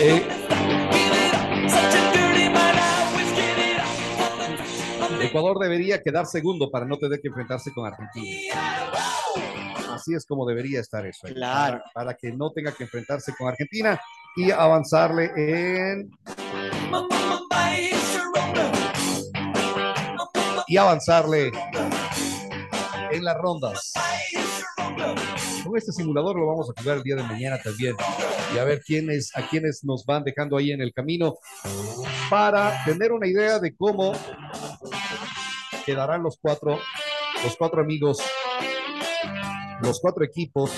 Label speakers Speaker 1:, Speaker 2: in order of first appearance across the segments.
Speaker 1: Eh, Ecuador debería quedar segundo para no tener que enfrentarse con Argentina. Así es como debería estar eso. ¿eh?
Speaker 2: Claro.
Speaker 1: Para, para que no tenga que enfrentarse con Argentina y avanzarle en y avanzarle en las rondas. Con este simulador lo vamos a jugar el día de mañana también y a ver quiénes a quiénes nos van dejando ahí en el camino para tener una idea de cómo quedarán los cuatro los cuatro amigos los cuatro equipos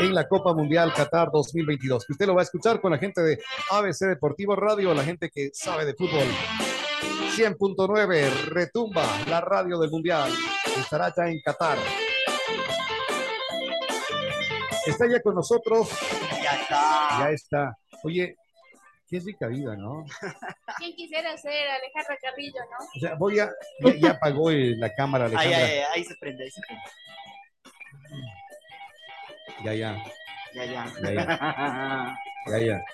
Speaker 1: en la Copa Mundial Qatar 2022. Que usted lo va a escuchar con la gente de ABC Deportivo Radio, la gente que sabe de fútbol. 100.9 retumba la radio del Mundial. Estará ya en Qatar. Está ya con nosotros.
Speaker 2: Ya está.
Speaker 1: Ya está. Oye, qué rica vida, ¿no?
Speaker 3: ¿Quién quisiera ser Alejandra Carrillo, no?
Speaker 1: O sea, voy a. Ya, ya apagó la cámara,
Speaker 2: Ahí,
Speaker 1: Alejandra.
Speaker 2: ahí, ahí se prende, ahí se prende.
Speaker 1: Ya, ya,
Speaker 2: Ya, ya.
Speaker 1: ya, ya, ya, ya.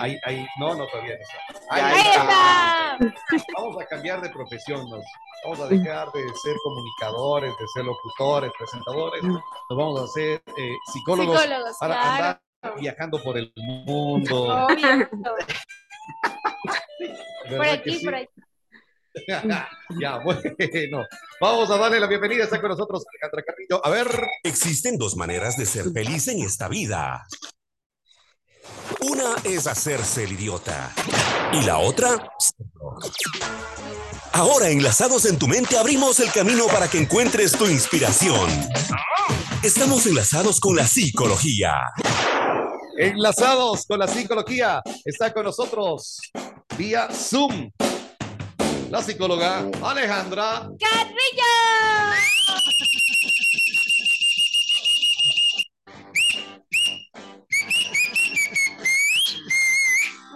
Speaker 1: Ahí, ahí. No, no, todavía no está. Ahí,
Speaker 2: Ya
Speaker 3: ¡Ahí
Speaker 2: está.
Speaker 3: está!
Speaker 1: Vamos a cambiar de profesión, nos vamos a dejar de ser comunicadores, de ser locutores, presentadores, nos vamos a hacer eh, psicólogos,
Speaker 3: Psicólogos,
Speaker 1: para
Speaker 3: claro.
Speaker 1: andar viajando por el mundo.
Speaker 3: Obvio.
Speaker 1: ¿Verdad
Speaker 3: Por aquí,
Speaker 1: sí?
Speaker 3: por aquí.
Speaker 1: ya, bueno, vamos a darle la bienvenida, está con nosotros Alejandra Carrillo. A ver,
Speaker 4: Existen dos maneras de ser feliz en esta vida. Una es hacerse el idiota y la otra. Ahora, enlazados en tu mente, abrimos el camino para que encuentres tu inspiración. Estamos enlazados con la psicología.
Speaker 1: enlazados con la psicología, está con nosotros vía Zoom la psicóloga Alejandra
Speaker 3: ¡Carrillo!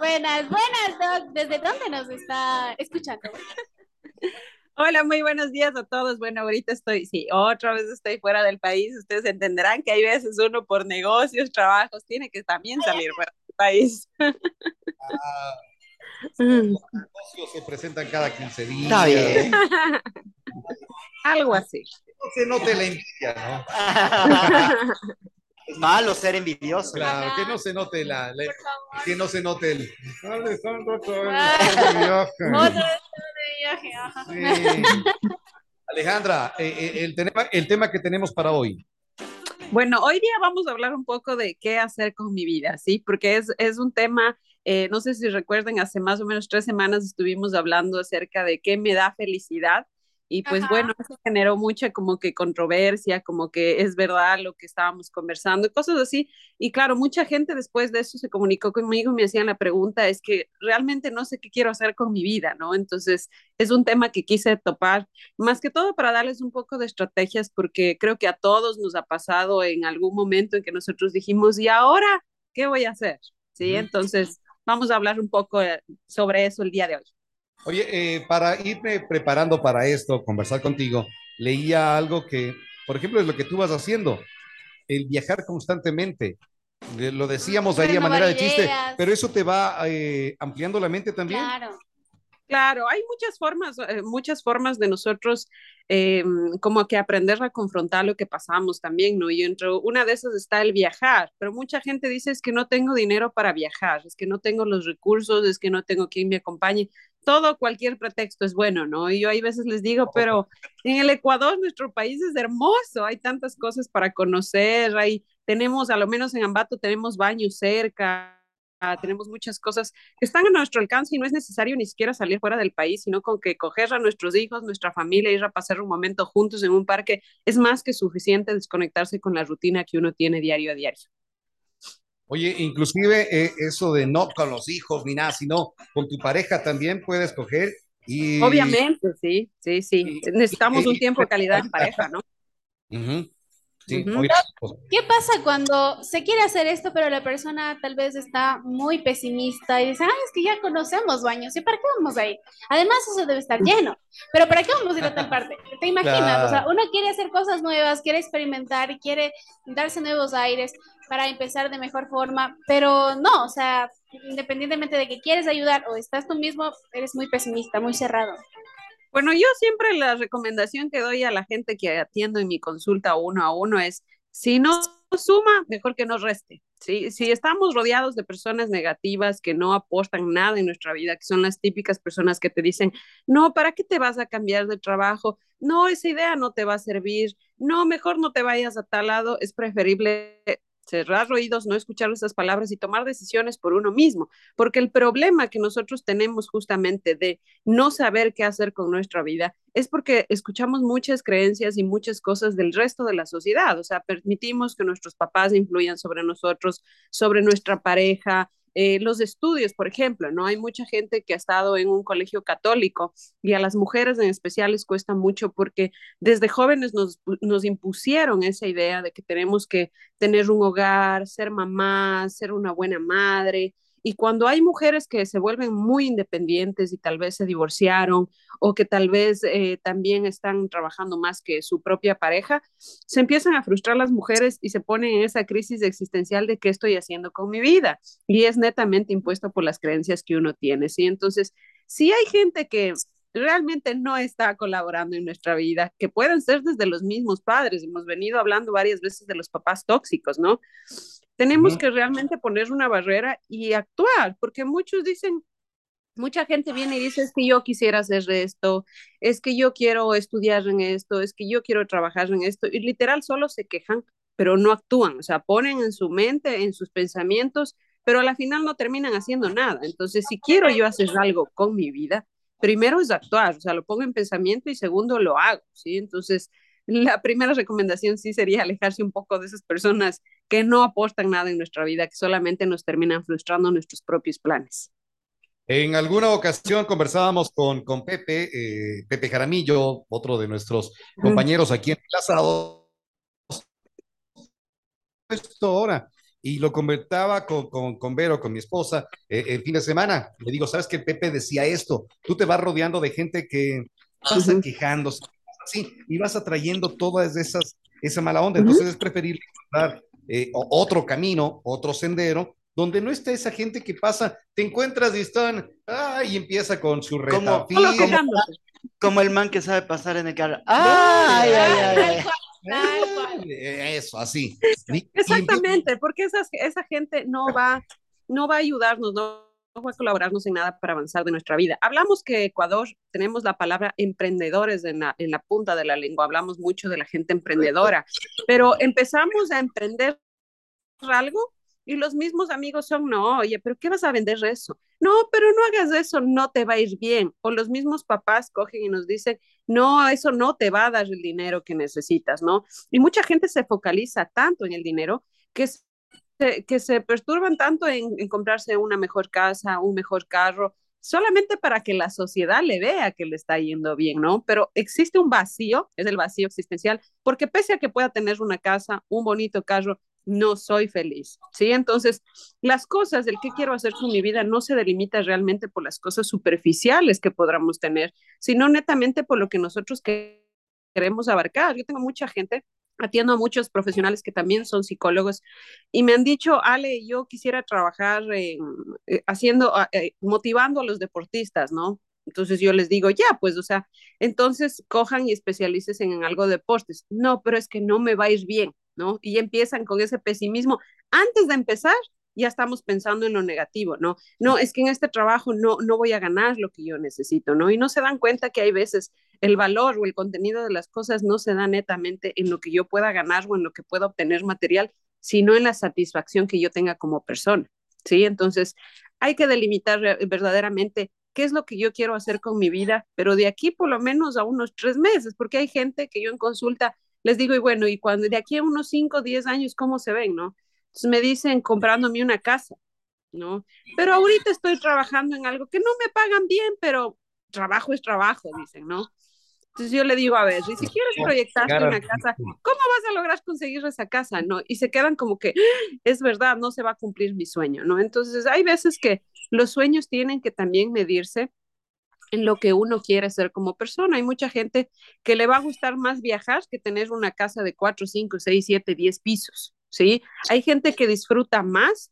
Speaker 3: Buenas, buenas, Doc. ¿Desde dónde nos está escuchando?
Speaker 5: Hola, muy buenos días a todos. Bueno, ahorita estoy, sí, otra vez estoy fuera del país. Ustedes entenderán que hay veces uno por negocios, trabajos, tiene que también salir fuera del país.
Speaker 1: negocios se presentan cada 15 días.
Speaker 2: Está bien.
Speaker 5: Algo así.
Speaker 1: No se note la envidia, ¿no?
Speaker 2: Es malo ser envidioso.
Speaker 1: Claro, que no se note la, la- que no se note el Alejandro otra vez
Speaker 3: Ah.
Speaker 1: está de viaje".
Speaker 3: Otra vez de viaje. ajá.
Speaker 1: Sí. Alejandra, eh, eh, el, tema, el tema que tenemos para hoy.
Speaker 5: Bueno, hoy día vamos a hablar un poco de qué hacer con mi vida, ¿sí? Porque es, es un tema, eh, no sé si recuerden, hace más o menos tres semanas estuvimos hablando acerca de qué me da felicidad. Y pues
Speaker 3: Ajá.
Speaker 5: bueno, eso generó mucha como que controversia, como que es verdad lo que estábamos conversando y cosas así. Y claro, mucha gente después de eso se comunicó conmigo y me hacían la pregunta, es que realmente no sé qué quiero hacer con mi vida, ¿no? Entonces, es un tema que quise topar más que todo para darles un poco de estrategias, porque creo que a todos nos ha pasado en algún momento en que nosotros dijimos, ¿y ahora qué voy a hacer? Sí, entonces vamos a hablar un poco eh, sobre eso el día de hoy.
Speaker 1: Oye, eh, para irme preparando para esto, conversar contigo, leía algo que, por ejemplo, es lo que tú vas haciendo, el viajar constantemente. Eh, Lo decíamos ahí a manera de chiste, pero eso te va eh, ampliando la mente también.
Speaker 3: Claro.
Speaker 5: Claro, hay muchas formas, eh, muchas formas de nosotros eh, como que aprender a confrontar lo que pasamos también, ¿no? Y entre una de esas está el viajar, pero mucha gente dice es que no tengo dinero para viajar, es que no tengo los recursos, es que no tengo quien me acompañe. Todo, cualquier pretexto es bueno, ¿no? Y yo hay veces les digo, pero en el Ecuador nuestro país es hermoso, hay tantas cosas para conocer, hay, tenemos, a lo menos en Ambato tenemos baños cerca, tenemos muchas cosas que están a nuestro alcance y no es necesario ni siquiera salir fuera del país, sino con que coger a nuestros hijos, nuestra familia, ir a pasar un momento juntos en un parque, es más que suficiente desconectarse con la rutina que uno tiene diario a diario.
Speaker 1: Oye, inclusive eh, eso de no con los hijos ni nada, sino con tu pareja también puedes coger y...
Speaker 5: Obviamente, sí, sí, sí. Necesitamos un tiempo de calidad en pareja, ¿no?
Speaker 1: Ujú. Sí,
Speaker 5: Ujú.
Speaker 1: oye,
Speaker 3: ¿Qué pasa cuando se quiere hacer esto, pero la persona tal vez está muy pesimista y dice, ah, es que ya conocemos baños, ¿y para qué vamos a ir? Además, eso debe estar lleno, pero ¿para qué vamos a ir a tal parte? ¿Te imaginas?
Speaker 1: Claro.
Speaker 3: O sea, uno quiere hacer cosas nuevas, quiere experimentar y quiere darse nuevos aires para empezar de mejor forma, pero no, o sea, independientemente de que quieres ayudar o estás tú mismo, eres muy pesimista, muy cerrado.
Speaker 5: Bueno, yo siempre la recomendación que doy a la gente que atiendo en mi consulta uno a uno es, si no suma, mejor que no reste. Si estamos rodeados de personas negativas que no aportan nada en nuestra vida, que son las típicas personas que te dicen, no, ¿para qué te vas a cambiar de trabajo? No, esa idea no te va a servir. No, mejor no te vayas a tal lado. Es preferible cerrar oídos, no escuchar esas palabras y tomar decisiones por uno mismo, porque el problema que nosotros tenemos justamente de no saber qué hacer con nuestra vida es porque escuchamos muchas creencias y muchas cosas del resto de la sociedad, o sea, permitimos que nuestros papás influyan sobre nosotros, sobre nuestra pareja, eh, los estudios, por ejemplo, ¿no? Hay mucha gente que ha estado en un colegio católico y a las mujeres en especial les cuesta mucho porque desde jóvenes nos, nos impusieron esa idea de que tenemos que tener un hogar, ser mamá, ser una buena madre. Y cuando hay mujeres que se vuelven muy independientes y tal vez se divorciaron o que tal vez eh, también están trabajando más que su propia pareja, se empiezan a frustrar las mujeres y se ponen en esa crisis existencial de qué estoy haciendo con mi vida. Y es netamente impuesto por las creencias que uno tiene, ¿sí? Entonces, si hay gente que realmente no está colaborando en nuestra vida, que pueden ser desde los mismos padres. Hemos venido hablando varias veces de los papás tóxicos, ¿no? Tenemos uh -huh. que realmente poner una barrera y actuar, porque muchos dicen, mucha gente viene y dice, es que yo quisiera hacer esto, es que yo quiero estudiar en esto, es que yo quiero trabajar en esto, y literal solo se quejan, pero no actúan, o sea, ponen en su mente, en sus pensamientos, pero a la final no terminan haciendo nada. Entonces, si quiero yo hacer algo con mi vida, primero es actuar, o sea, lo pongo en pensamiento y segundo lo hago, ¿sí? Entonces, la primera recomendación sí sería alejarse un poco de esas personas que no aportan nada en nuestra vida, que solamente nos terminan frustrando nuestros propios planes.
Speaker 1: En alguna ocasión conversábamos con, con Pepe, eh, Pepe Jaramillo, otro de nuestros compañeros aquí en Enlazados. Esto ahora, y lo convertaba con, con, con, Vero, con mi esposa, eh, el fin de semana. Le digo, ¿sabes que Pepe decía esto? Tú te vas rodeando de gente que pasa uh -huh. quejándose, así, y vas atrayendo todas esas, esa mala onda. Entonces es preferible encontrar eh, otro camino, otro sendero, donde no está esa gente que pasa, te encuentras y están, ah, y empieza con su retafil.
Speaker 2: Como, como, como, el man que sabe pasar en el carro. ¡Ay, ay, ay! ay.
Speaker 1: Eso, así.
Speaker 5: Exactamente, porque esa, esa gente no va, no va a ayudarnos, no, a colaborarnos en nada para avanzar de nuestra vida. Hablamos que Ecuador tenemos la palabra emprendedores en la, en la punta de la lengua, hablamos mucho de la gente emprendedora, pero empezamos a emprender algo y los mismos amigos son, no, oye, pero ¿qué vas a vender eso? No, pero no hagas eso, no te va a ir bien. O los mismos papás cogen y nos dicen, no, eso no te va a dar el dinero que necesitas, ¿no? Y mucha gente se focaliza tanto en el dinero que se, que se perturban tanto en, comprarse una mejor casa, un mejor carro, solamente para que la sociedad le vea que le está yendo bien, ¿no? Pero existe un vacío, es el vacío existencial, porque pese a que pueda tener una casa, un bonito carro, no soy feliz, ¿sí? Entonces, las cosas, el que quiero hacer con mi vida no se delimita realmente por las cosas superficiales que podamos tener, sino netamente por lo que nosotros queremos abarcar. Yo tengo mucha gente, atiendo a muchos profesionales que también son psicólogos y me han dicho, Ale, yo quisiera trabajar eh, haciendo, eh, motivando a los deportistas, ¿no? Entonces yo les digo, ya, pues, o sea, entonces cojan y especialices en algo de deportes. No, pero es que no me va a ir bien. ¿no? Y empiezan con ese pesimismo. Antes de empezar, ya estamos pensando en lo negativo, ¿no? No, es que en este trabajo no, no voy a ganar lo que yo necesito, ¿no? Y no se dan cuenta que hay veces el valor o el contenido de las cosas no se da netamente en lo que yo pueda ganar o en lo que pueda obtener material, sino en la satisfacción que yo tenga como persona, ¿sí? Entonces, hay que delimitar verdaderamente qué es lo que yo quiero hacer con mi vida, pero de aquí por lo menos a unos tres meses, porque hay gente que yo en consulta les digo, y bueno, y cuando de aquí a unos 5, 10 años, ¿cómo se ven, no? Entonces me dicen comprándome una casa, ¿no? Pero ahorita estoy trabajando en algo que no me pagan bien, pero trabajo es trabajo, dicen, ¿no? Entonces yo le digo, a ver, y si quieres proyectarte una casa, ¿cómo vas a lograr conseguir esa casa? ¿no? Y se quedan como que, es verdad, no se va a cumplir mi sueño, ¿no? Entonces, hay veces que los sueños tienen que también medirse en lo que uno quiere ser como persona. Hay mucha gente que le va a gustar más viajar que tener una casa de 4, 5, 6, 7, 10 pisos, ¿sí? Hay gente que disfruta más,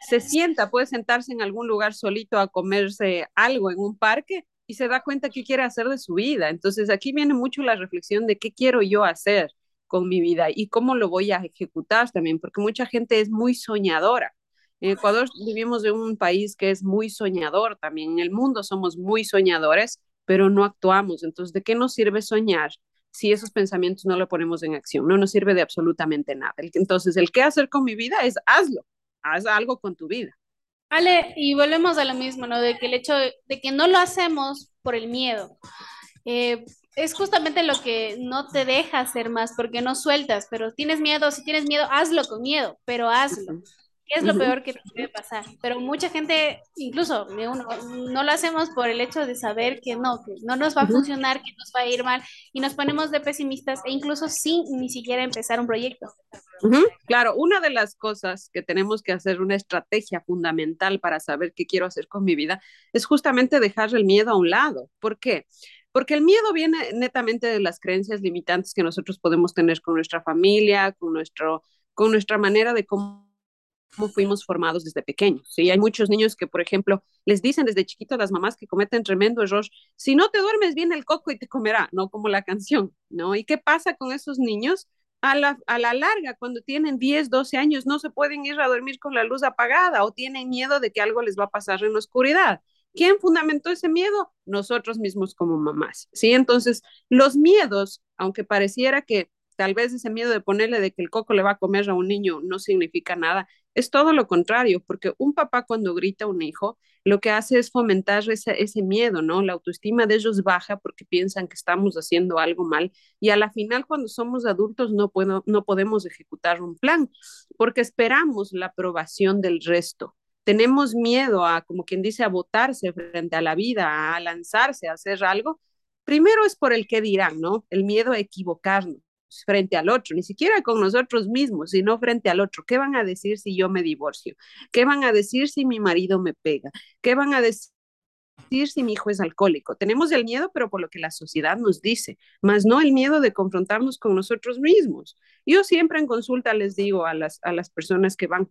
Speaker 5: se sienta, puede sentarse en algún lugar solito a comerse algo en un parque y se da cuenta qué quiere hacer de su vida. Entonces aquí viene mucho la reflexión de qué quiero yo hacer con mi vida y cómo lo voy a ejecutar también, porque mucha gente es muy soñadora en Ecuador vivimos en un país que es muy soñador también. En el mundo somos muy soñadores, pero no actuamos. Entonces, ¿de qué nos sirve soñar si esos pensamientos no lo ponemos en acción? No nos sirve de absolutamente nada. Entonces, el qué hacer con mi vida es hazlo. Haz algo con tu vida.
Speaker 3: Ale, y volvemos a lo mismo, ¿no? De que el hecho de, que no lo hacemos por el miedo. Eh, es justamente lo que no te deja hacer más, porque no sueltas, pero tienes miedo, si tienes miedo, hazlo con miedo, pero hazlo. ¿Qué es lo peor que te puede pasar? Pero mucha gente, incluso uno, no lo hacemos por el hecho de saber que no, que no nos va a funcionar, que nos va a ir mal, y nos ponemos de pesimistas e incluso sin ni siquiera empezar un proyecto.
Speaker 5: Claro, una de las cosas que tenemos que hacer, una estrategia fundamental para saber qué quiero hacer con mi vida, es justamente dejar el miedo a un lado. ¿Por qué? Porque el miedo viene netamente de las creencias limitantes que nosotros podemos tener con nuestra familia, con, nuestro, con nuestra manera de cómo cómo fuimos formados desde pequeños. ¿sí? Hay muchos niños que, por ejemplo, les dicen desde chiquitos a las mamás que cometen tremendo error, si no te duermes bien el coco y te comerá, ¿no? Como la canción, ¿no? ¿Y qué pasa con esos niños? A la, a la larga, cuando tienen 10, 12 años, no se pueden ir a dormir con la luz apagada o tienen miedo de que algo les va a pasar en la oscuridad. ¿Quién fundamentó ese miedo? Nosotros mismos como mamás, ¿sí? Entonces, los miedos, aunque pareciera que tal vez ese miedo de ponerle de que el coco le va a comer a un niño no significa nada, es todo lo contrario, porque un papá cuando grita a un hijo, lo que hace es fomentar ese, ese miedo, ¿no? La autoestima de ellos baja porque piensan que estamos haciendo algo mal y a la final cuando somos adultos no, puedo, no podemos ejecutar un plan porque esperamos la aprobación del resto. Tenemos miedo a, como quien dice, a votarse frente a la vida, a lanzarse, a hacer algo. Primero es por el que dirán, ¿no? El miedo a equivocarnos frente al otro, ni siquiera con nosotros mismos, sino frente al otro. ¿Qué van a decir si yo me divorcio? ¿Qué van a decir si mi marido me pega? ¿Qué van a decir? si mi hijo es alcohólico. Tenemos el miedo, pero por lo que la sociedad nos dice, más no el miedo de confrontarnos con nosotros mismos. Yo siempre en consulta les digo a las, a las personas que van,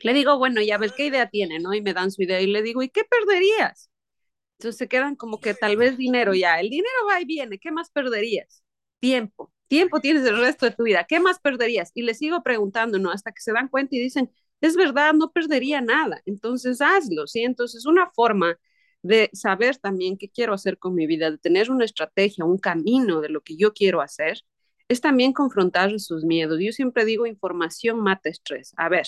Speaker 5: le digo, bueno, ya ver qué idea tiene, ¿no? Y me dan su idea y le digo, ¿y qué perderías? Entonces se quedan como que tal vez dinero ya, el dinero va y viene, ¿qué más perderías? Tiempo tiempo tienes el resto de tu vida, ¿qué más perderías? Y les sigo preguntando, ¿no? Hasta que se dan cuenta y dicen, es verdad, no perdería nada, entonces hazlo, ¿sí? Entonces una forma de saber también qué quiero hacer con mi vida, de tener una estrategia, un camino de lo que yo quiero hacer, es también confrontar sus miedos. Yo siempre digo, información mata estrés. A ver,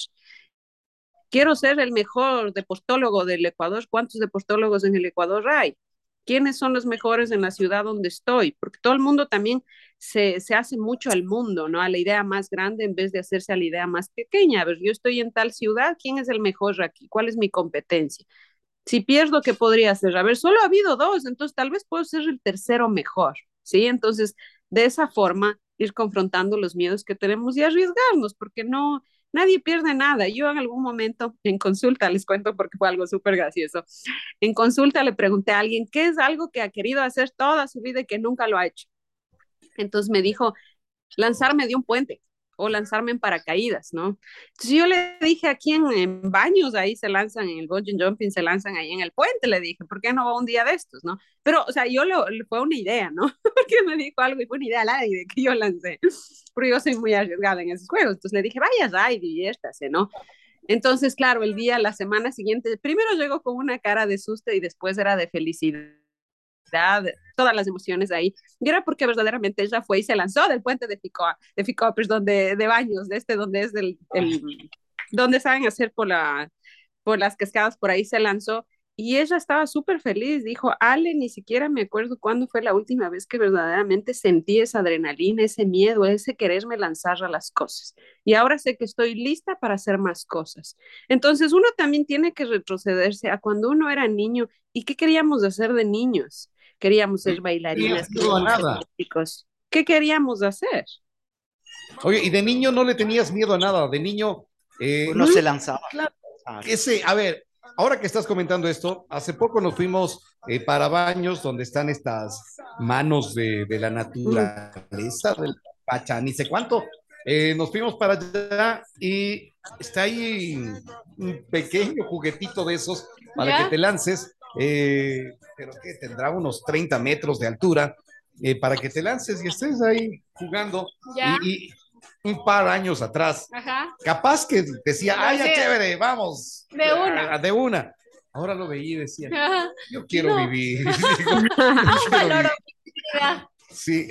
Speaker 5: quiero ser el mejor deportólogo del Ecuador. ¿Cuántos deportólogos en el Ecuador hay? Quiénes son los mejores en la ciudad donde estoy, porque todo el mundo también se, hace mucho al mundo, ¿no? A la idea más grande en vez de hacerse a la idea más pequeña. A ver, yo estoy en tal ciudad, ¿quién es el mejor aquí? ¿Cuál es mi competencia? Si pierdo, ¿qué podría hacer? A ver, solo ha habido dos, entonces tal vez puedo ser el tercero mejor, ¿sí? Entonces, de esa forma, ir confrontando los miedos que tenemos y arriesgarnos, porque no, nadie pierde nada. Yo en algún momento en consulta, les cuento porque fue algo súper gracioso, en consulta le pregunté a alguien qué es algo que ha querido hacer toda su vida y que nunca lo ha hecho. Entonces me dijo, lanzarme de un puente o lanzarme en paracaídas, ¿no? Entonces yo le dije aquí en, baños, ahí se lanzan, en el bungee jumping se lanzan ahí en el puente, le dije, ¿por qué no va un día de estos, no? Pero, o sea, yo lo, fue una idea, ¿no? Porque me dijo algo y fue una idea al aire que yo lancé, porque yo soy muy arriesgada en esos juegos, entonces le dije, vaya, ay, diviértase, ¿no? Entonces, claro, el día, la semana siguiente, primero llegó con una cara de susto y después era de felicidad todas las emociones ahí. Y era porque verdaderamente ella fue y se lanzó del puente de Ficoa, de Ficoa, perdón, de, de Baños, de este donde es el, el donde saben hacer por, la, por las cascadas, por ahí se lanzó. Y ella estaba súper feliz, dijo, Ale, ni siquiera me acuerdo cuándo fue la última vez que verdaderamente sentí esa adrenalina, ese miedo, ese quererme lanzar a las cosas. Y ahora sé que estoy lista para hacer más cosas. Entonces uno también tiene que retrocederse a cuando uno era niño y qué queríamos hacer de niños queríamos ser bailarinas, queríamos ser ¿Qué queríamos hacer?
Speaker 1: Oye, y de niño no le tenías miedo a nada, de niño...
Speaker 2: Eh, no se lanzaba.
Speaker 1: Claro. Ese, a ver, ahora que estás comentando esto, hace poco nos fuimos eh, para baños donde están estas manos de, de la naturaleza, del pacha, ni sé cuánto. Eh, nos fuimos para allá y está ahí un pequeño juguetito de esos para que te lances, eh, pero que tendrá unos 30 metros de altura, eh, para que te lances y estés ahí jugando. Y, un par de años atrás, capaz que decía, ay, ya chévere, vamos.
Speaker 3: De una.
Speaker 1: de una. Ahora lo veía y decía, yo quiero vivir. Sí,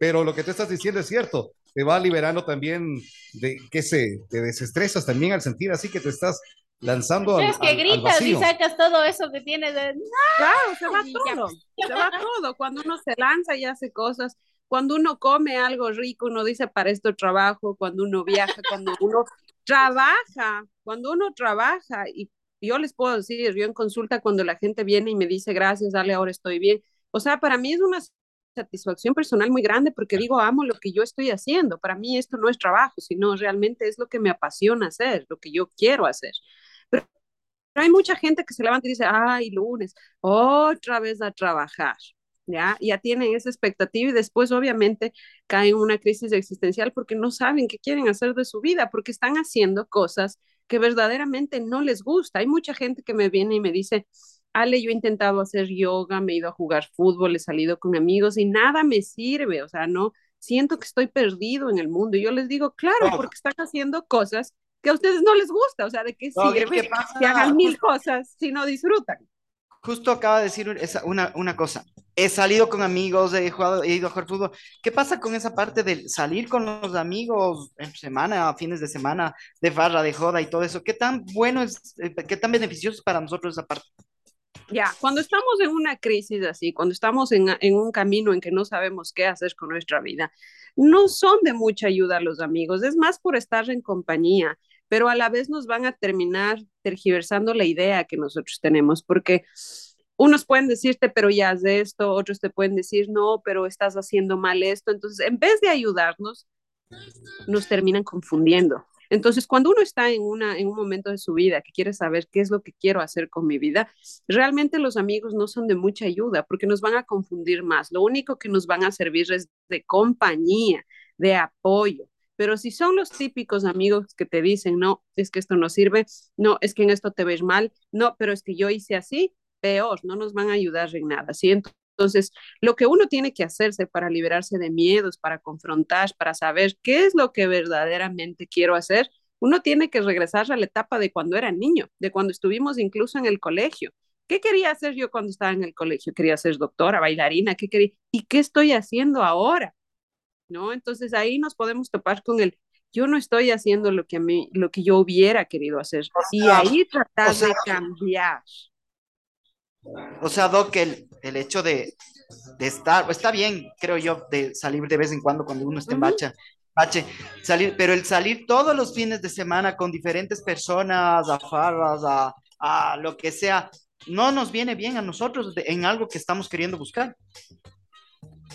Speaker 1: pero lo que tú estás diciendo es cierto te va liberando también de que se te desestresas también al sentir así que te estás lanzando
Speaker 3: al, Es que gritas y sacas todo eso que tienes de...
Speaker 5: Claro, se va todo, se va todo. Cuando uno se lanza y hace cosas, cuando uno come algo rico, uno dice para esto trabajo, cuando uno viaja, cuando uno trabaja, cuando uno trabaja y yo les puedo decir, yo en consulta cuando la gente viene y me dice gracias, dale, ahora estoy bien. O sea, para mí es una satisfacción personal muy grande porque digo, amo lo que yo estoy haciendo. Para mí esto no es trabajo, sino realmente es lo que me apasiona hacer, lo que yo quiero hacer. Pero, hay mucha gente que se levanta y dice, ay, lunes, otra vez a trabajar. ¿Ya? ya tienen esa expectativa y después obviamente caen en una crisis existencial porque no saben qué quieren hacer de su vida, porque están haciendo cosas que verdaderamente no les gusta. Hay mucha gente que me viene y me dice, Ale, yo he intentado hacer yoga, me he ido a jugar fútbol, he salido con amigos y nada me sirve, o sea, no, siento que estoy perdido en el mundo. Y yo les digo, claro, porque están haciendo cosas que a ustedes no les gusta, o sea, de qué sirve que hagan mil cosas si no disfrutan.
Speaker 2: Justo acaba de decir una, una cosa, he salido con amigos, he, jugado, he ido a jugar fútbol. ¿Qué pasa con esa parte del salir con los amigos en semana, fines de semana, de farra, de joda y todo eso? ¿Qué tan bueno es, eh, qué tan beneficioso es para nosotros esa parte?
Speaker 5: Ya, cuando estamos en una crisis así, cuando estamos en, en, un camino en que no sabemos qué hacer con nuestra vida, no son de mucha ayuda los amigos, es más por estar en compañía, pero a la vez nos van a terminar tergiversando la idea que nosotros tenemos, porque unos pueden decirte, pero ya haz esto, otros te pueden decir, no, pero estás haciendo mal esto. Entonces, en vez de ayudarnos, nos terminan confundiendo. Entonces, cuando uno está en, una, en un momento de su vida que quiere saber qué es lo que quiero hacer con mi vida, realmente los amigos no son de mucha ayuda porque nos van a confundir más. Lo único que nos van a servir es de compañía, de apoyo. Pero si son los típicos amigos que te dicen, no, es que esto no sirve, no, es que en esto te ves mal, no, pero es que yo hice así, peor, no nos van a ayudar en nada. ¿sí? Entonces, lo que uno tiene que hacerse para liberarse de miedos, para confrontar, para saber qué es lo que verdaderamente quiero hacer, uno tiene que regresar a la etapa de cuando era niño, de cuando estuvimos incluso en el colegio. ¿Qué quería hacer yo cuando estaba en el colegio? Quería ser doctora, bailarina, ¿qué quería? ¿Y qué estoy haciendo ahora? ¿No? Entonces ahí nos podemos topar con el yo no estoy haciendo lo que a mí lo que yo hubiera querido hacer y ahí tratar de cambiar.
Speaker 2: O sea, Doc, el, el hecho de, de, estar, está bien, creo yo, de salir de vez en cuando cuando uno está en bacha, bache, salir, pero el salir todos los fines de semana con diferentes personas, a farras, a, a lo que sea, no nos viene bien a nosotros en algo que estamos queriendo buscar.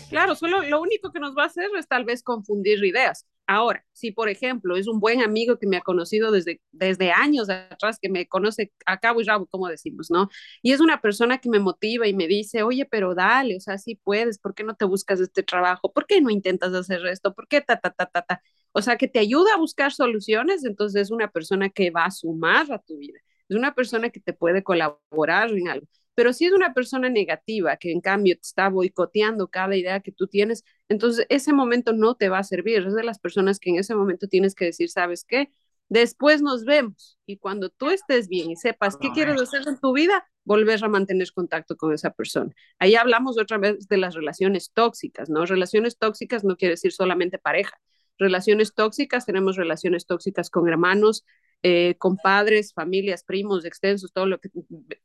Speaker 5: Claro, solo lo único que nos va a hacer es tal vez confundir ideas. Ahora, si por ejemplo es un buen amigo que me ha conocido desde, desde años atrás, que me conoce a cabo y rabo, como decimos, ¿no? Y es una persona que me motiva y me dice, oye, pero dale, o sea, si puedes, ¿por qué no te buscas este trabajo? ¿Por qué no intentas hacer esto? ¿Por qué ta, ta, ta, ta, ta? O sea, que te ayuda a buscar soluciones, entonces es una persona que va a sumar a tu vida, es una persona que te puede colaborar en algo. Pero si es una persona negativa que en cambio te está boicoteando cada idea que tú tienes, entonces ese momento no te va a servir. Es de las personas que en ese momento tienes que decir, ¿sabes qué? Después nos vemos y cuando tú estés bien y sepas qué quieres hacer en tu vida, volver a mantener contacto con esa persona. Ahí hablamos otra vez de las relaciones tóxicas, ¿no? Relaciones tóxicas no quiere decir solamente pareja. Relaciones tóxicas, tenemos relaciones tóxicas con hermanos, eh, con padres, familias, primos, extensos, todo lo que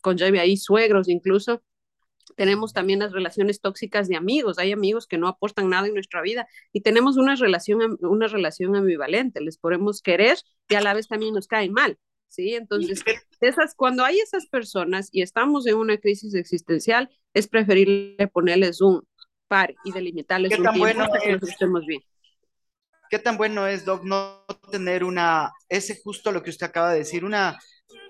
Speaker 5: conlleve ahí, suegros incluso. Tenemos también las relaciones tóxicas de amigos. Hay amigos que no aportan nada en nuestra vida y tenemos una relación, una relación ambivalente. Les podemos querer y a la vez también nos caen mal. ¿sí? Entonces, esas, cuando hay esas personas y estamos en una crisis existencial, es preferible ponerles un par y delimitarles un tiempo que estemos bien.
Speaker 2: Qué tan bueno es, Doc, no tener una, ese justo lo que usted acaba de decir, una,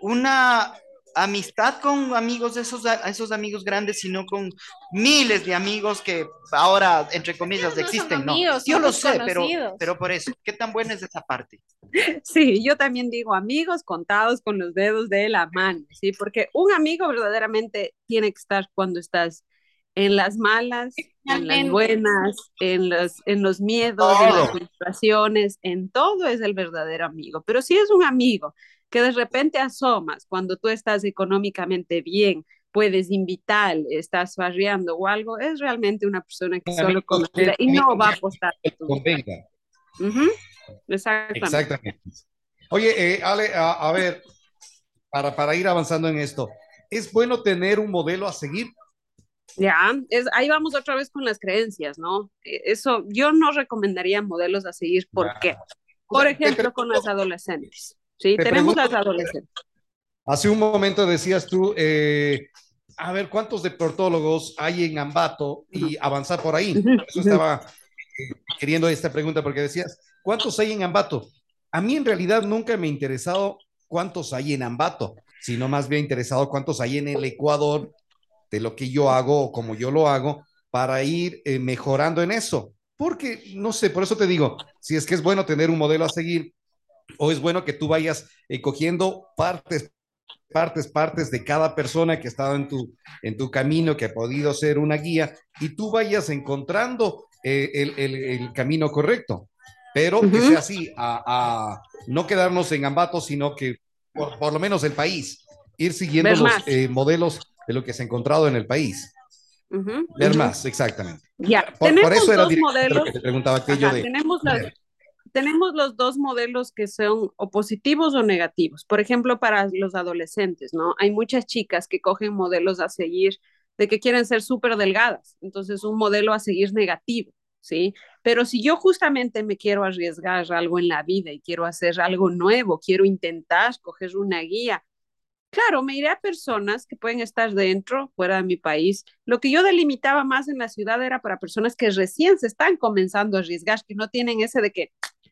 Speaker 2: una amistad con amigos, esos, esos amigos grandes, sino con miles de amigos que ahora, entre comillas, existen, ¿no? yo lo sé, pero, pero por eso, ¿qué tan buena es esa parte?
Speaker 5: Sí, yo también digo amigos contados con los dedos de la mano, ¿sí? Porque un amigo verdaderamente tiene que estar cuando estás en las malas, en las buenas, en los, en los miedos, en las frustraciones, en todo es el verdadero amigo. Pero si es un amigo que de repente asomas cuando tú estás económicamente bien, puedes invitar, estás farreando o algo, es realmente una persona que solo conoce y no va a apostar. Convenga.
Speaker 1: Exactamente. Exactamente. Oye, eh, Ale, a, ver, para, para ir avanzando en esto, ¿es bueno tener un modelo a seguir?
Speaker 5: Ya, es, ahí vamos otra vez con las creencias, ¿no? E, eso, yo no recomendaría modelos a seguir, ¿por qué? Por ejemplo, con las adolescentes. Sí, tenemos las adolescentes.
Speaker 1: Hace un momento decías tú, eh, a ver, ¿cuántos deportólogos hay en Ambato? Y avanzar por ahí. Eso estaba eh, queriendo esta pregunta porque decías, ¿cuántos hay en Ambato? A mí en realidad nunca me ha interesado cuántos hay en Ambato, sino más bien interesado cuántos hay en el Ecuador de lo que yo hago o como yo lo hago para ir eh, mejorando en eso. Porque, no sé, por eso te digo, si es que es bueno tener un modelo a seguir, o es bueno que tú vayas eh, cogiendo partes, partes, partes de cada persona que ha estado en tu, en tu camino, que ha podido ser una guía, y tú vayas encontrando eh, el, el, el, camino correcto. Pero que sea así, a, a, no quedarnos en Ambato, sino que por, por lo menos el país, ir siguiendo los eh, modelos de lo que se ha encontrado en el país. Ver más, exactamente.
Speaker 5: Ya, por, tenemos por eso era dos modelos. Que te preguntaba aquello de, tenemos las, tenemos los dos modelos que son o positivos o negativos. Por ejemplo, para los adolescentes, ¿no? Hay muchas chicas que cogen modelos a seguir de que quieren ser súper delgadas. Entonces, un modelo a seguir negativo, ¿sí? Pero si yo justamente me quiero arriesgar algo en la vida y quiero hacer algo nuevo, quiero intentar coger una guía, Claro, me iré a personas que pueden estar dentro, fuera de mi país. Lo que yo delimitaba más en la ciudad era para personas que recién se están comenzando a arriesgar, que no tienen ese de que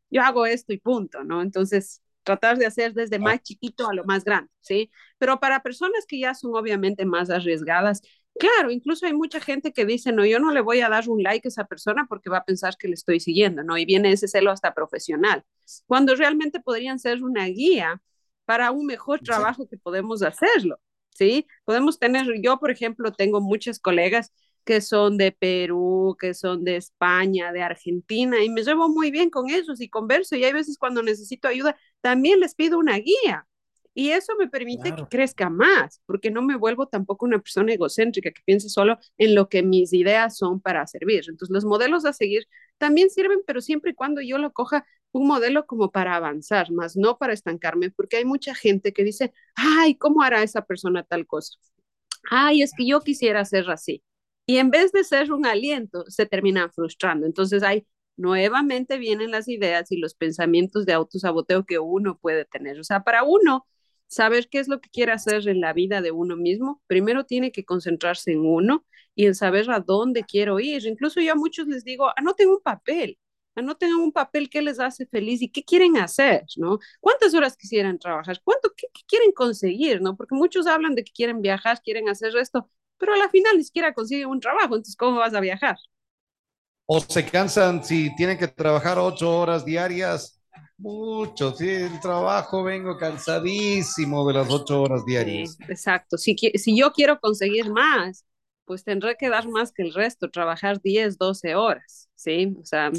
Speaker 5: yo hago esto y punto, ¿no? Entonces, tratar de hacer desde más chiquito a lo más grande, ¿sí? Pero para personas que ya son obviamente más arriesgadas, claro, incluso hay mucha gente que dice, no, yo no le voy a dar un like a esa persona porque va a pensar que le estoy siguiendo, ¿no? Y viene ese celo hasta profesional, cuando realmente podrían ser una guía para un mejor trabajo que podemos hacerlo, ¿sí? Podemos tener, yo por ejemplo, tengo muchas colegas que son de Perú, que son de España, de Argentina, y me llevo muy bien con ellos y converso, y hay veces cuando necesito ayuda, también les pido una guía. Y eso me permite que crezca más, porque no me vuelvo tampoco una persona egocéntrica que piense solo en lo que mis ideas son para servir. Entonces, los modelos a seguir también sirven, pero siempre y cuando yo lo coja un modelo como para avanzar, más no para estancarme, porque hay mucha gente que dice, ay, ¿cómo hará esa persona tal cosa? Ay, es que yo quisiera ser así y en vez de ser un aliento, se terminan frustrando. Entonces ahí nuevamente vienen las ideas y los pensamientos de autosaboteo que uno puede tener. O sea, para uno saber qué es lo que quiere hacer en la vida de uno mismo, primero tiene que concentrarse en uno y en saber a dónde quiero ir. Incluso yo a muchos les digo, anoten un papel, anoten un papel que les hace feliz y qué quieren hacer, ¿no? ¿Cuántas horas quisieran trabajar? ¿Cuánto, quieren conseguir, ¿no? Porque muchos hablan de que quieren viajar, quieren hacer esto, pero a la final ni siquiera consiguen un trabajo, entonces ¿cómo vas a viajar?
Speaker 1: O se cansan si tienen que trabajar ocho horas diarias. Mucho, sí, el trabajo vengo cansadísimo de las ocho horas diarias.
Speaker 5: exacto, si, si yo quiero conseguir más, pues tendré que dar más que el resto, trabajar 10, 12 horas, ¿sí? O sea,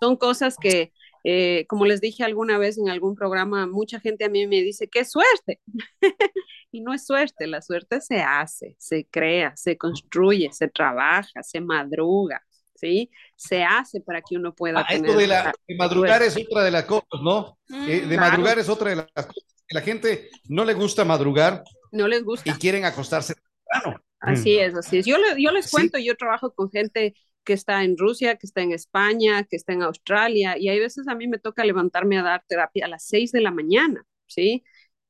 Speaker 5: son cosas que, eh, como les dije alguna vez en algún programa, mucha gente a mí me dice, qué suerte. y no es suerte, la suerte se hace, se crea, se construye, se trabaja, se madruga, ¿sí? Se hace para que uno pueda
Speaker 1: ah, tener... Esto de, la, madrugar es otra de las cosas, ¿no? Eh, de madrugar es otra de las cosas. La gente no le gusta madrugar.
Speaker 5: No les gusta.
Speaker 1: Y quieren acostarse temprano.
Speaker 5: Así mm. es, así es. Yo, yo les cuento, yo trabajo con gente que está en Rusia, que está en España, que está en Australia, y hay veces a mí me toca levantarme a dar terapia a las 6 de la mañana, ¿sí?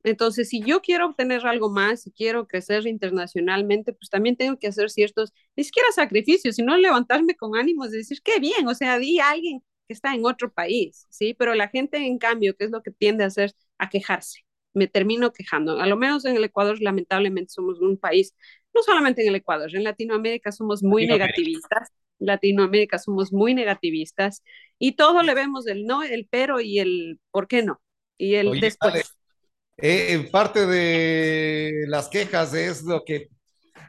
Speaker 5: Entonces, si yo quiero obtener algo más, si quiero crecer internacionalmente, pues también tengo que hacer ciertos, ni siquiera sacrificios, sino levantarme con ánimos de decir, qué bien, o sea, di a alguien que está en otro país, ¿sí? Pero la gente, en cambio, ¿qué es lo que tiende a hacer? A quejarse. Me termino quejando. A lo menos en el Ecuador, lamentablemente, somos un país, no solamente en el Ecuador, en Latinoamérica somos muy negativistas. Latinoamérica somos muy negativistas y todo le vemos el no, el pero y el por qué no. Y el después.
Speaker 1: Eh, en parte de las quejas es lo que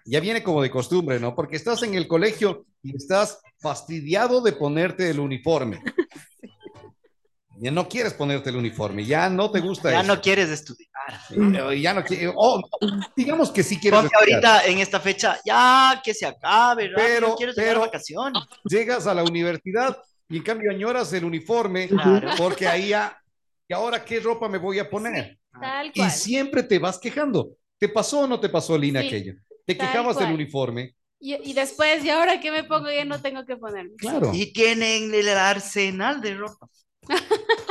Speaker 1: ya viene como de costumbre, ¿no? Porque estás en el colegio y estás fastidiado de ponerte el uniforme. Ya no quieres ponerte el uniforme, ya no te gusta
Speaker 2: ya no quieres estudiar.
Speaker 1: Ya no oh, digamos que sí quieres
Speaker 2: Porque ahorita en esta fecha, ya que se acabe,
Speaker 1: pero, quieres pero vacaciones. Llegas a la universidad y en cambio añoras el uniforme porque ahí ya, ¿y ahora qué ropa me voy a poner? Y siempre te vas quejando. ¿Te pasó o no te pasó, Lina, aquello? Te quejabas del uniforme
Speaker 3: y, después, ¿y ahora qué me pongo? Ya no tengo que ponerme.
Speaker 1: Claro.
Speaker 2: Y tienen el arsenal de ropa.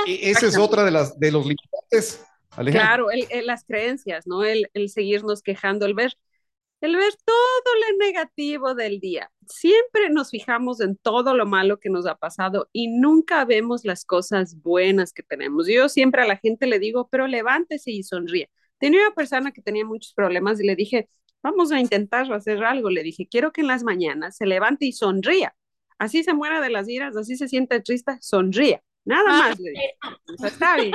Speaker 1: E, esa es otra de, las, de los limitantes.
Speaker 5: Claro, las creencias, ¿no? El, el, seguirnos quejando, el ver, el ver todo lo negativo del día. Siempre nos fijamos en todo lo malo que nos ha pasado y nunca vemos las cosas buenas que tenemos. Yo siempre a la gente le digo, pero levántese y sonríe. Tenía una persona que tenía muchos problemas y le dije, vamos a intentar hacer algo. Le dije, quiero que en las mañanas se levante y sonría. Así se muera de las iras, así se siente triste, sonría. Nada ah, más. Le dije. está bien.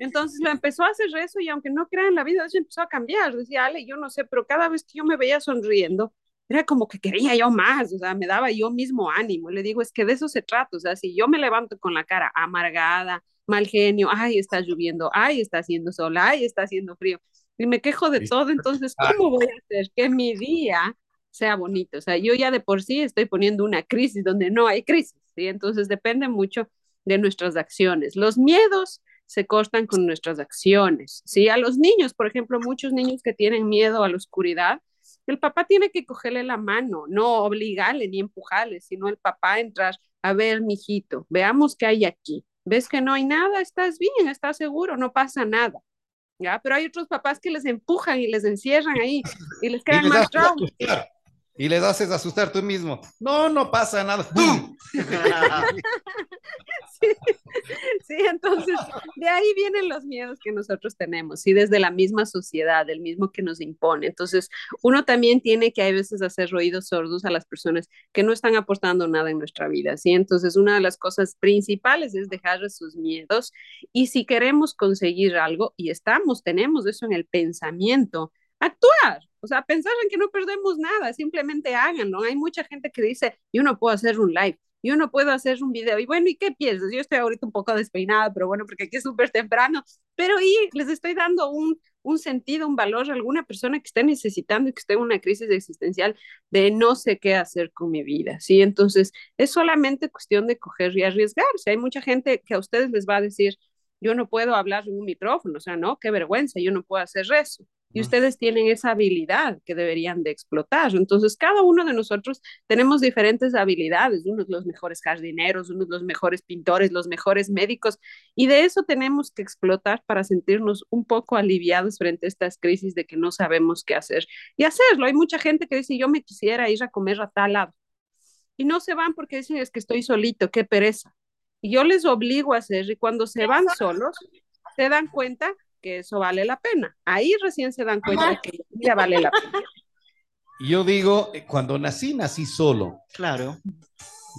Speaker 5: Entonces lo empezó a hacer eso y aunque no crean la vida, eso empezó a cambiar. Decía, Ale, yo no sé, pero cada vez que yo me veía sonriendo, era como que quería yo más, o sea, me daba yo mismo ánimo. Le digo, es que de eso se trata, o sea, si yo me levanto con la cara amargada, mal genio, ay, está lloviendo, ay, está haciendo sol, ay, está haciendo frío, y me quejo de todo, entonces, ¿cómo voy a hacer que mi día sea bonito? O sea, yo ya de por sí estoy poniendo una crisis donde no hay crisis, ¿sí? Entonces depende mucho de nuestras acciones. Los miedos se cortan con nuestras acciones, ¿sí? A los niños, por ejemplo, muchos niños que tienen miedo a la oscuridad, el papá tiene que cogerle la mano, no obligarle ni empujarle, sino el papá entrar, a ver, mijito, veamos qué hay aquí. ¿Ves que no hay nada? Estás bien, estás seguro, no pasa nada. ¿ya? Pero hay otros papás que les empujan y les encierran ahí y les quedan más traumas.
Speaker 1: Y les haces asustar tú mismo. No, no pasa nada.
Speaker 5: sí, entonces de ahí vienen los miedos que nosotros tenemos, y desde la misma sociedad, el mismo que nos impone. Entonces, uno también tiene que a veces hacer oídos sordos a las personas que no están aportando nada en nuestra vida, ¿sí? Entonces, una de las cosas principales es dejar sus miedos y si queremos conseguir algo y estamos, tenemos eso en el pensamiento, actuar, o sea, pensar en que no perdemos nada, simplemente háganlo. Hay mucha gente que dice, yo no puedo hacer un live, yo no puedo hacer un video. Y bueno, ¿y qué piensas? Yo estoy ahorita un poco despeinada, pero bueno, porque aquí es súper temprano. Pero y les estoy dando un, un sentido, un valor a alguna persona que esté necesitando y que esté en una crisis existencial de no sé qué hacer con mi vida, ¿sí? Entonces, es solamente cuestión de coger y arriesgarse. Hay mucha gente que a ustedes les va a decir, yo no puedo hablar en un micrófono, o sea, no, qué vergüenza, yo no puedo hacer eso y ustedes tienen esa habilidad que deberían de explotar. Entonces, cada uno de nosotros tenemos diferentes habilidades, unos los mejores jardineros, unos los mejores pintores, los mejores médicos, y de eso tenemos que explotar para sentirnos un poco aliviados frente a estas crisis de que no sabemos qué hacer y hacerlo. Hay mucha gente que dice, yo me quisiera ir a comer a tal lado, y no se van porque dicen, es que estoy solito, qué pereza. Y yo les obligo a hacer, y cuando se van solos, se dan cuenta que eso vale la pena. Ahí recién se dan cuenta que ya vale la pena.
Speaker 1: Yo digo, eh, cuando nací, nací solo.
Speaker 2: Claro.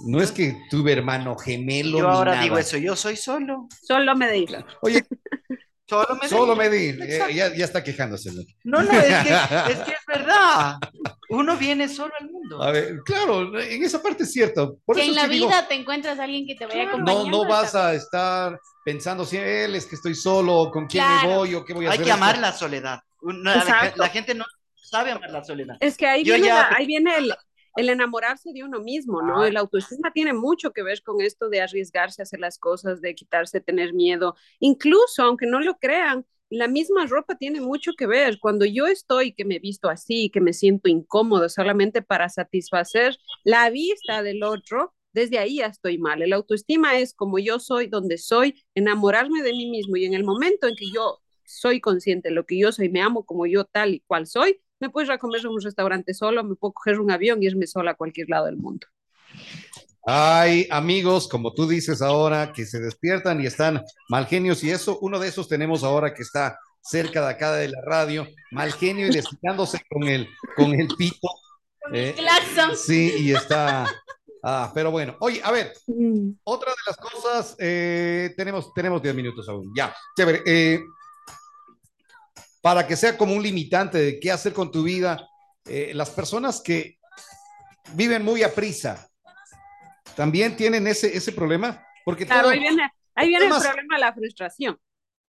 Speaker 1: No es que tuve hermano gemelo.
Speaker 2: Yo ahora digo eso, yo soy solo.
Speaker 5: Solo me di.
Speaker 1: Oye, solo me di. Eh, ya, está quejándose.
Speaker 2: No, no, es que, es que, es verdad. Uno viene solo al mundo.
Speaker 1: A ver, claro, en esa parte es cierto.
Speaker 3: Por que en la vida te encuentras a alguien que te vaya acompañando.
Speaker 1: No, no vas a estar pensando si él es que estoy solo, con quién me voy o qué voy a
Speaker 2: Hay
Speaker 1: hacer.
Speaker 2: Hay que amar la soledad. la, gente no sabe amar la soledad.
Speaker 5: Es que ahí, viene, ahí viene el, el, enamorarse de uno mismo, ¿no? El autoestima tiene mucho que ver con esto de arriesgarse a hacer las cosas, de quitarse, tener miedo. Incluso, aunque no lo crean, la misma ropa tiene mucho que ver. Cuando yo estoy, que me visto así, que me siento incómodo solamente para satisfacer la vista del otro, desde ahí ya estoy mal. El autoestima es como yo soy, donde soy, enamorarme de mí mismo y en el momento en que yo soy consciente de lo que yo soy, me amo como yo tal y cual soy, me puedo ir a comer en un restaurante solo, me puedo coger un avión y irme sola a cualquier lado del mundo.
Speaker 1: Hay amigos, como tú dices ahora, que se despiertan y están mal genios y eso, uno de esos tenemos ahora que está cerca de acá de la radio, mal genio y desquitándose con el, con el pito.
Speaker 3: Eh.
Speaker 1: Sí, y está... Ah, pero bueno, oye, a ver, mm. otra de las cosas, eh, tenemos, tenemos 10 minutos aún, ya, chévere. Eh, para que sea como un limitante de qué hacer con tu vida, eh, las personas que viven muy a prisa, también tienen ese, ese problema. Porque
Speaker 5: claro, ahí viene, ahí viene el problema de la frustración.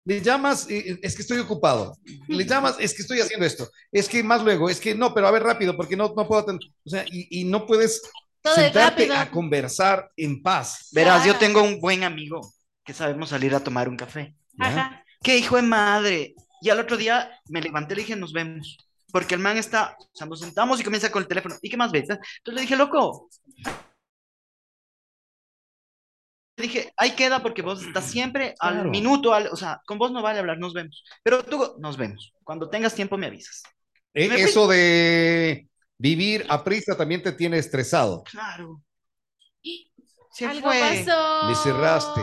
Speaker 1: Le llamas, es que estoy ocupado. Le llamas, es que estoy haciendo esto. Es que más luego, es que no, pero a ver rápido, porque no, no puedo. O sea, y, y no puedes sentarte a conversar en paz.
Speaker 2: Verás, yo tengo un buen amigo que sabemos salir a tomar un café. Ajá. ¿Qué hijo de madre? Y al otro día me levanté y le dije, nos vemos. Porque el man está, o sea, nos sentamos y comienza con el teléfono. ¿Y qué más ves? Entonces le dije, loco. Le dije, ahí queda porque vos estás siempre al minuto, al, o sea, con vos no vale hablar, nos vemos. Pero tú, nos vemos. Cuando tengas tiempo me avisas.
Speaker 1: Eh, eso de Vivir a prisa también te tiene estresado.
Speaker 2: Claro.
Speaker 3: Se Algo pasó.
Speaker 1: Le cerraste.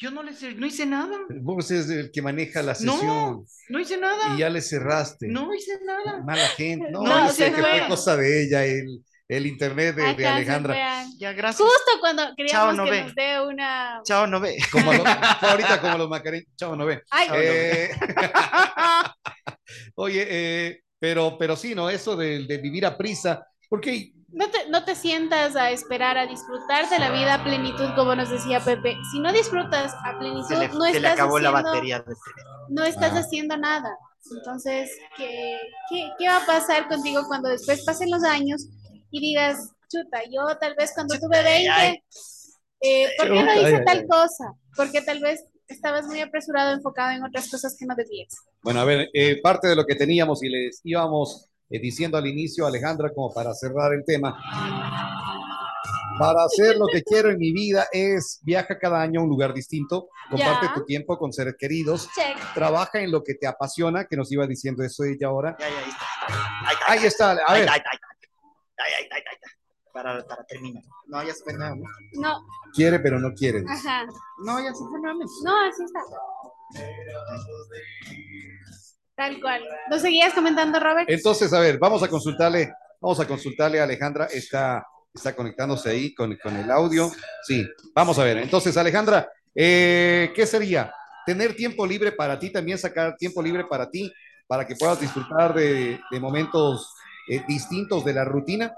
Speaker 2: Yo no le no hice nada.
Speaker 1: Vos es el que maneja la sesión. No,
Speaker 2: no hice nada.
Speaker 1: Y ya le cerraste.
Speaker 2: No hice nada.
Speaker 1: Mala gente. No, no sé que fue cosa de ella, el, el internet de, de Alejandra.
Speaker 3: Ya, gracias. Justo cuando queríamos no que ve. nos dé una.
Speaker 2: Chao, no ve.
Speaker 1: Como lo, ahorita como los macarinos. Chao, no ve. Ay. Eh... Oye, eh, pero, pero sí, ¿no? Eso de, de vivir a prisa, porque...
Speaker 3: No te, no te sientas a esperar a disfrutar de la vida a plenitud, como nos decía Pepe. Si no disfrutas a plenitud, no estás acabó haciendo, la batería No estás haciendo nada. Entonces, ¿qué, ¿qué, qué, va a pasar contigo cuando después pasen los años y digas, chuta, yo tal vez cuando tuve 20, eh, ¿por qué no hice tal cosa? Porque tal vez estabas muy apresurado, enfocado en otras cosas que no debías.
Speaker 1: Bueno, a ver, eh, parte de lo que teníamos y les íbamos eh, diciendo al inicio, Alejandra, como para cerrar el tema. Para hacer lo que quiero en mi vida es viaja cada año a un lugar distinto, comparte tu tiempo con seres queridos, trabaja en lo que te apasiona, que nos iba diciendo eso ella ahora. Ahí está, a ver
Speaker 2: para, para terminar. No, ya se fue
Speaker 3: nada. No.
Speaker 1: Quiere, pero no quiere.
Speaker 3: Ajá.
Speaker 2: No, ya se fue nada.
Speaker 3: No, así está. Tal cual. ¿Lo seguías comentando, Robert?
Speaker 1: Entonces, a ver, vamos a consultarle, vamos a consultarle a Alejandra, está, está conectándose ahí con, con el audio. Sí, vamos a ver. Entonces, Alejandra, eh, ¿qué sería? Tener tiempo libre para ti, también sacar tiempo libre para ti, para que puedas disfrutar de, de momentos eh, distintos de la rutina.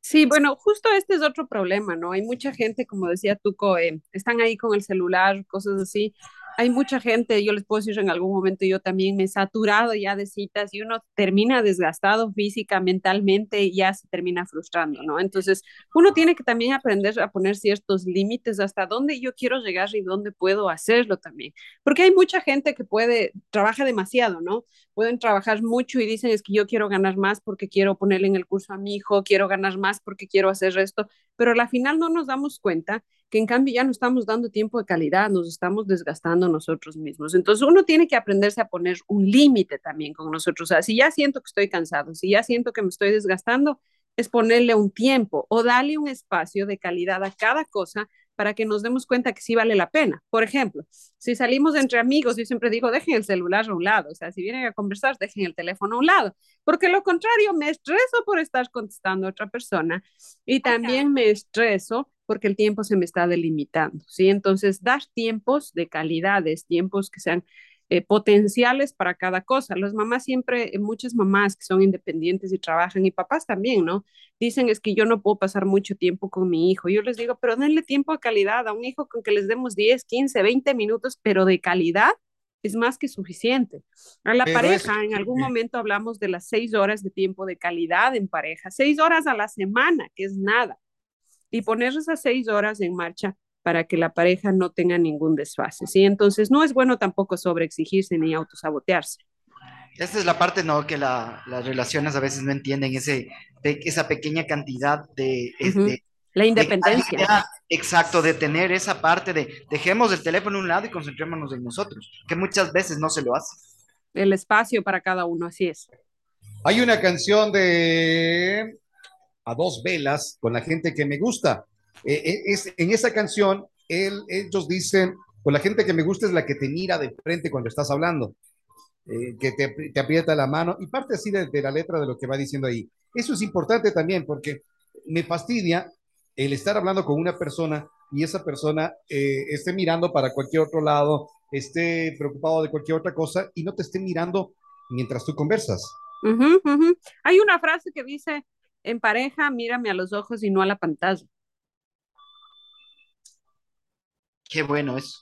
Speaker 5: Sí, bueno, justo este es otro problema, ¿no? Hay mucha gente, como decía Tuco, eh, están ahí con el celular, cosas así, hay mucha gente, yo les puedo decir en algún momento, yo también me he saturado ya de citas y uno termina desgastado física, mentalmente y ya se termina frustrando, ¿no? Entonces, uno tiene que también aprender a poner ciertos límites hasta dónde yo quiero llegar y dónde puedo hacerlo también. Porque hay mucha gente que puede, trabaja demasiado, ¿no? Pueden trabajar mucho y dicen es que yo quiero ganar más porque quiero ponerle en el curso a mi hijo, quiero ganar más porque quiero hacer esto, pero al final no nos damos cuenta que en cambio ya no estamos dando tiempo de calidad, nos estamos desgastando nosotros mismos. Entonces uno tiene que aprenderse a poner un límite también con nosotros. O sea, si ya siento que estoy cansado, si ya siento que me estoy desgastando, es ponerle un tiempo o darle un espacio de calidad a cada cosa para que nos demos cuenta que sí vale la pena. Por ejemplo, si salimos entre amigos, yo siempre digo, dejen el celular a un lado, o sea, si vienen a conversar, dejen el teléfono a un lado, porque lo contrario, me estreso por estar contestando a otra persona y también me estreso porque el tiempo se me está delimitando, ¿sí? Entonces, dar tiempos de calidades, tiempos que sean eh, potenciales para cada cosa. Las mamás siempre, eh, muchas mamás que son independientes y trabajan, y papás también, ¿no? Dicen es que yo no puedo pasar mucho tiempo con mi hijo. Yo les digo, pero denle tiempo de calidad a un hijo con que les demos 10, 15, 20 minutos, pero de calidad es más que suficiente. A la pareja, en algún momento hablamos de las seis horas de tiempo de calidad en pareja, seis horas a la semana, que es nada y poner esas seis horas en marcha para que la pareja no tenga ningún desfase, ¿sí? Entonces, no es bueno tampoco sobreexigirse ni autosabotearse.
Speaker 2: Esta es la parte, ¿no? Que las relaciones a veces no entienden ese, esa pequeña cantidad de...
Speaker 5: la independencia.
Speaker 2: exacto, de tener esa parte de dejemos el teléfono a un lado y concentrémonos en nosotros, que muchas veces no se lo hace.
Speaker 5: El espacio para cada uno, así es.
Speaker 1: Hay una canción de a dos velas con la gente que me gusta. Eh, eh, es, en esa canción, ellos dicen, pues la gente que me gusta es la que te mira de frente cuando estás hablando, eh, que te, aprieta la mano, y parte así de, la letra de lo que va diciendo ahí. Eso es importante también porque me fastidia el estar hablando con una persona y esa persona eh, esté mirando para cualquier otro lado, esté preocupado de cualquier otra cosa y no te esté mirando mientras tú conversas.
Speaker 5: Hay una frase que dice, en pareja, mírame a los ojos y no a la pantalla.
Speaker 2: Qué bueno eso.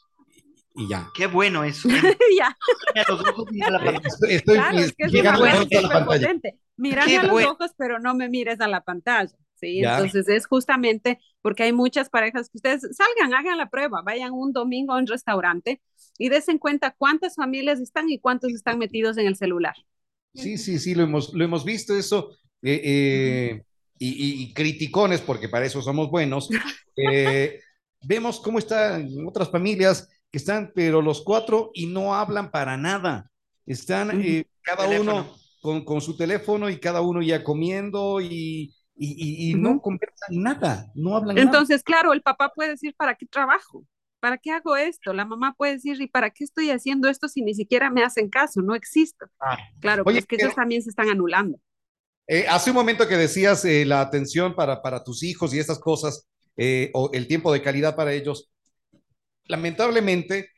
Speaker 1: Y ya.
Speaker 2: Qué bueno eso.
Speaker 5: ya.
Speaker 2: A los ojos y no a la pantalla.
Speaker 1: Estoy, estoy
Speaker 5: Claro, es que es
Speaker 1: a
Speaker 5: buena,
Speaker 1: la pantalla.
Speaker 5: potente. Mírame
Speaker 2: Qué
Speaker 5: a los
Speaker 2: bueno.
Speaker 5: ojos, pero no me mires a la pantalla. ¿sí?
Speaker 1: Ya.
Speaker 5: Entonces es justamente porque hay muchas parejas que ustedes salgan, hagan la prueba, vayan un domingo a un restaurante y desen cuenta cuántas familias están y cuántos están metidos en el celular.
Speaker 1: Sí, sí, sí, lo hemos, lo hemos visto eso. eh, eh, y, y- y criticones, porque para eso somos buenos. eh, vemos cómo están otras familias que están, pero los cuatro y no hablan para nada. Están eh, cada
Speaker 2: Teléfono.
Speaker 1: uno con, con su teléfono y cada uno ya comiendo y, y, y- y no conversan nada, no hablan nada.
Speaker 5: Entonces, claro, el papá puede decir, ¿para qué trabajo? ¿Para qué hago esto? La mamá puede decir, ¿y para qué estoy haciendo esto si ni siquiera me hacen caso? No existo.
Speaker 1: Ah.
Speaker 5: Claro,
Speaker 1: Oye,
Speaker 5: pues que
Speaker 1: pero-
Speaker 5: ellos también se están anulando.
Speaker 1: Eh, hace un momento que decías eh, la atención para, para tus hijos y estas cosas, eh, o el tiempo de calidad para ellos, lamentablemente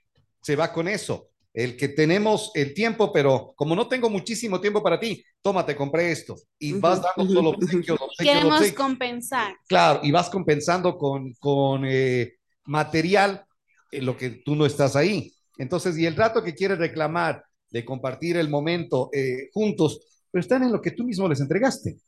Speaker 1: se va con eso. El que tenemos el tiempo, pero como no tengo muchísimo tiempo para ti, tómate, compré esto. Y vas dando
Speaker 5: ujú.
Speaker 1: obsequios, obsequios,
Speaker 3: Queremos compensar.
Speaker 1: Claro, y vas compensando con, con eh, material eh, lo que tú no estás ahí. Entonces, y el rato que quieres reclamar de compartir el momento eh, juntos, pero están en lo que tú mismo les entregaste.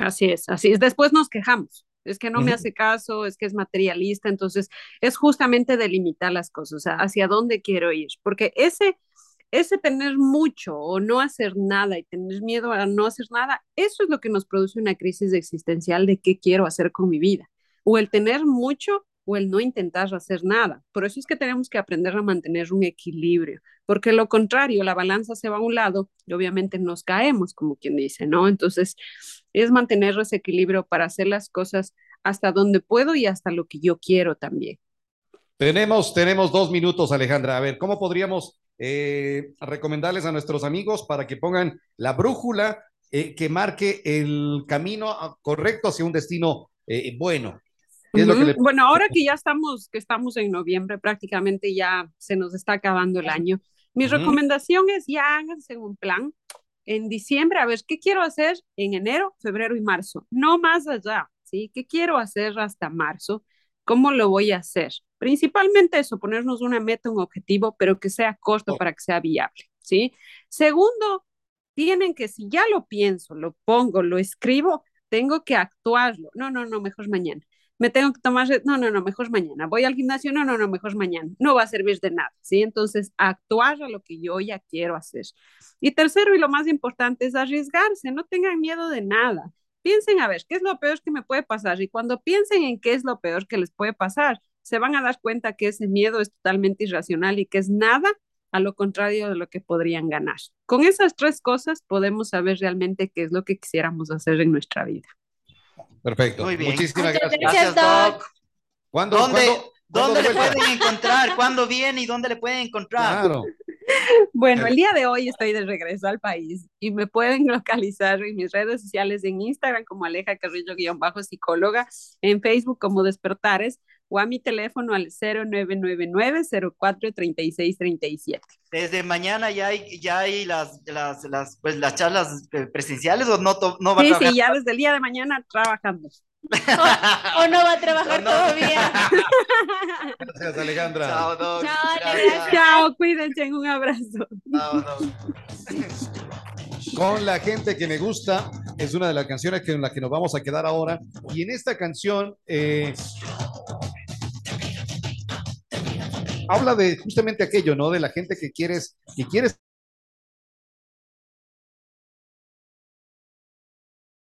Speaker 5: Así es, así es. Después nos quejamos. Es que no me hace caso, es que es materialista. Entonces, es justamente delimitar las cosas, o sea, hacia dónde quiero ir. Porque ese, ese tener mucho o no hacer nada y tener miedo a no hacer nada, eso es lo que nos produce una crisis existencial de qué quiero hacer con mi vida. O el tener mucho o el no intentar hacer nada. Por eso es que tenemos que aprender a mantener un equilibrio, porque lo contrario, la balanza se va a un lado y obviamente nos caemos, como quien dice, ¿no? Entonces, es mantener ese equilibrio para hacer las cosas hasta donde puedo y hasta lo que yo quiero también.
Speaker 1: Tenemos, tenemos dos minutos, Alejandra. A ver, ¿cómo podríamos eh, recomendarles a nuestros amigos para que pongan la brújula eh, que marque el camino correcto hacia un destino eh, bueno? ¿Qué es lo que le-
Speaker 5: Bueno, ahora que ya estamos, que estamos en noviembre, prácticamente ya se nos está acabando el año. Mi
Speaker 1: Ujú.
Speaker 5: recomendación es ya háganse un plan en diciembre, a ver, ¿qué quiero hacer en enero, febrero y marzo? No más allá, ¿sí? ¿Qué quiero hacer hasta marzo? ¿Cómo lo voy a hacer? Principalmente eso, ponernos una meta, un objetivo, pero que sea corto
Speaker 1: Oh.
Speaker 5: para que sea viable, ¿sí? Segundo, tienen que, si ya lo pienso, lo pongo, lo escribo, tengo que actuarlo. No, no, no, mejor mañana me tengo que tomar, no, no, no, mejor mañana, voy al gimnasio, no, no, no, mejor mañana, no va a servir de nada, ¿sí? Entonces, actuar a lo que yo ya quiero hacer. Y tercero, y lo más importante, es arriesgarse, no tengan miedo de nada. Piensen a ver, ¿qué es lo peor que me puede pasar? Y cuando piensen en qué es lo peor que les puede pasar, se van a dar cuenta que ese miedo es totalmente irracional y que es nada a lo contrario de lo que podrían ganar. Con esas tres cosas podemos saber realmente qué es lo que quisiéramos hacer en nuestra vida.
Speaker 1: Perfecto.
Speaker 2: Muy bien.
Speaker 1: Muchísimas
Speaker 3: Muchas
Speaker 1: gracias.
Speaker 3: gracias.
Speaker 2: Doc.
Speaker 1: ¿Cuándo,
Speaker 2: ¿Dónde,
Speaker 1: cuándo- cuándo
Speaker 2: ¿dónde
Speaker 1: de
Speaker 2: le pueden encontrar? ¿Cuándo viene y dónde le pueden encontrar?
Speaker 1: Claro.
Speaker 5: Bueno, el día de hoy estoy de regreso al país y me pueden localizar en mis redes sociales en Instagram como Aleja Carrillo-psicóloga, en Facebook como Despertares o a mi teléfono al 0999-043637.
Speaker 2: Desde mañana ya hay, ya hay las, las, las, pues, las charlas eh, presenciales o no, to- no va a
Speaker 5: Sí,
Speaker 2: trabajar?
Speaker 5: sí, ya desde el día de mañana trabajando.
Speaker 3: O, o no va a trabajar
Speaker 2: no.
Speaker 3: todavía.
Speaker 1: Gracias, Alejandra.
Speaker 2: Chao, Doc.
Speaker 3: Chao.
Speaker 5: Chao, cuídense, un abrazo.
Speaker 2: Chao.
Speaker 1: Con la gente que me gusta, es una de las canciones que, en la que nos vamos a quedar ahora. Y en esta canción eh, habla de justamente aquello, ¿no? De la gente que quieres, que quieres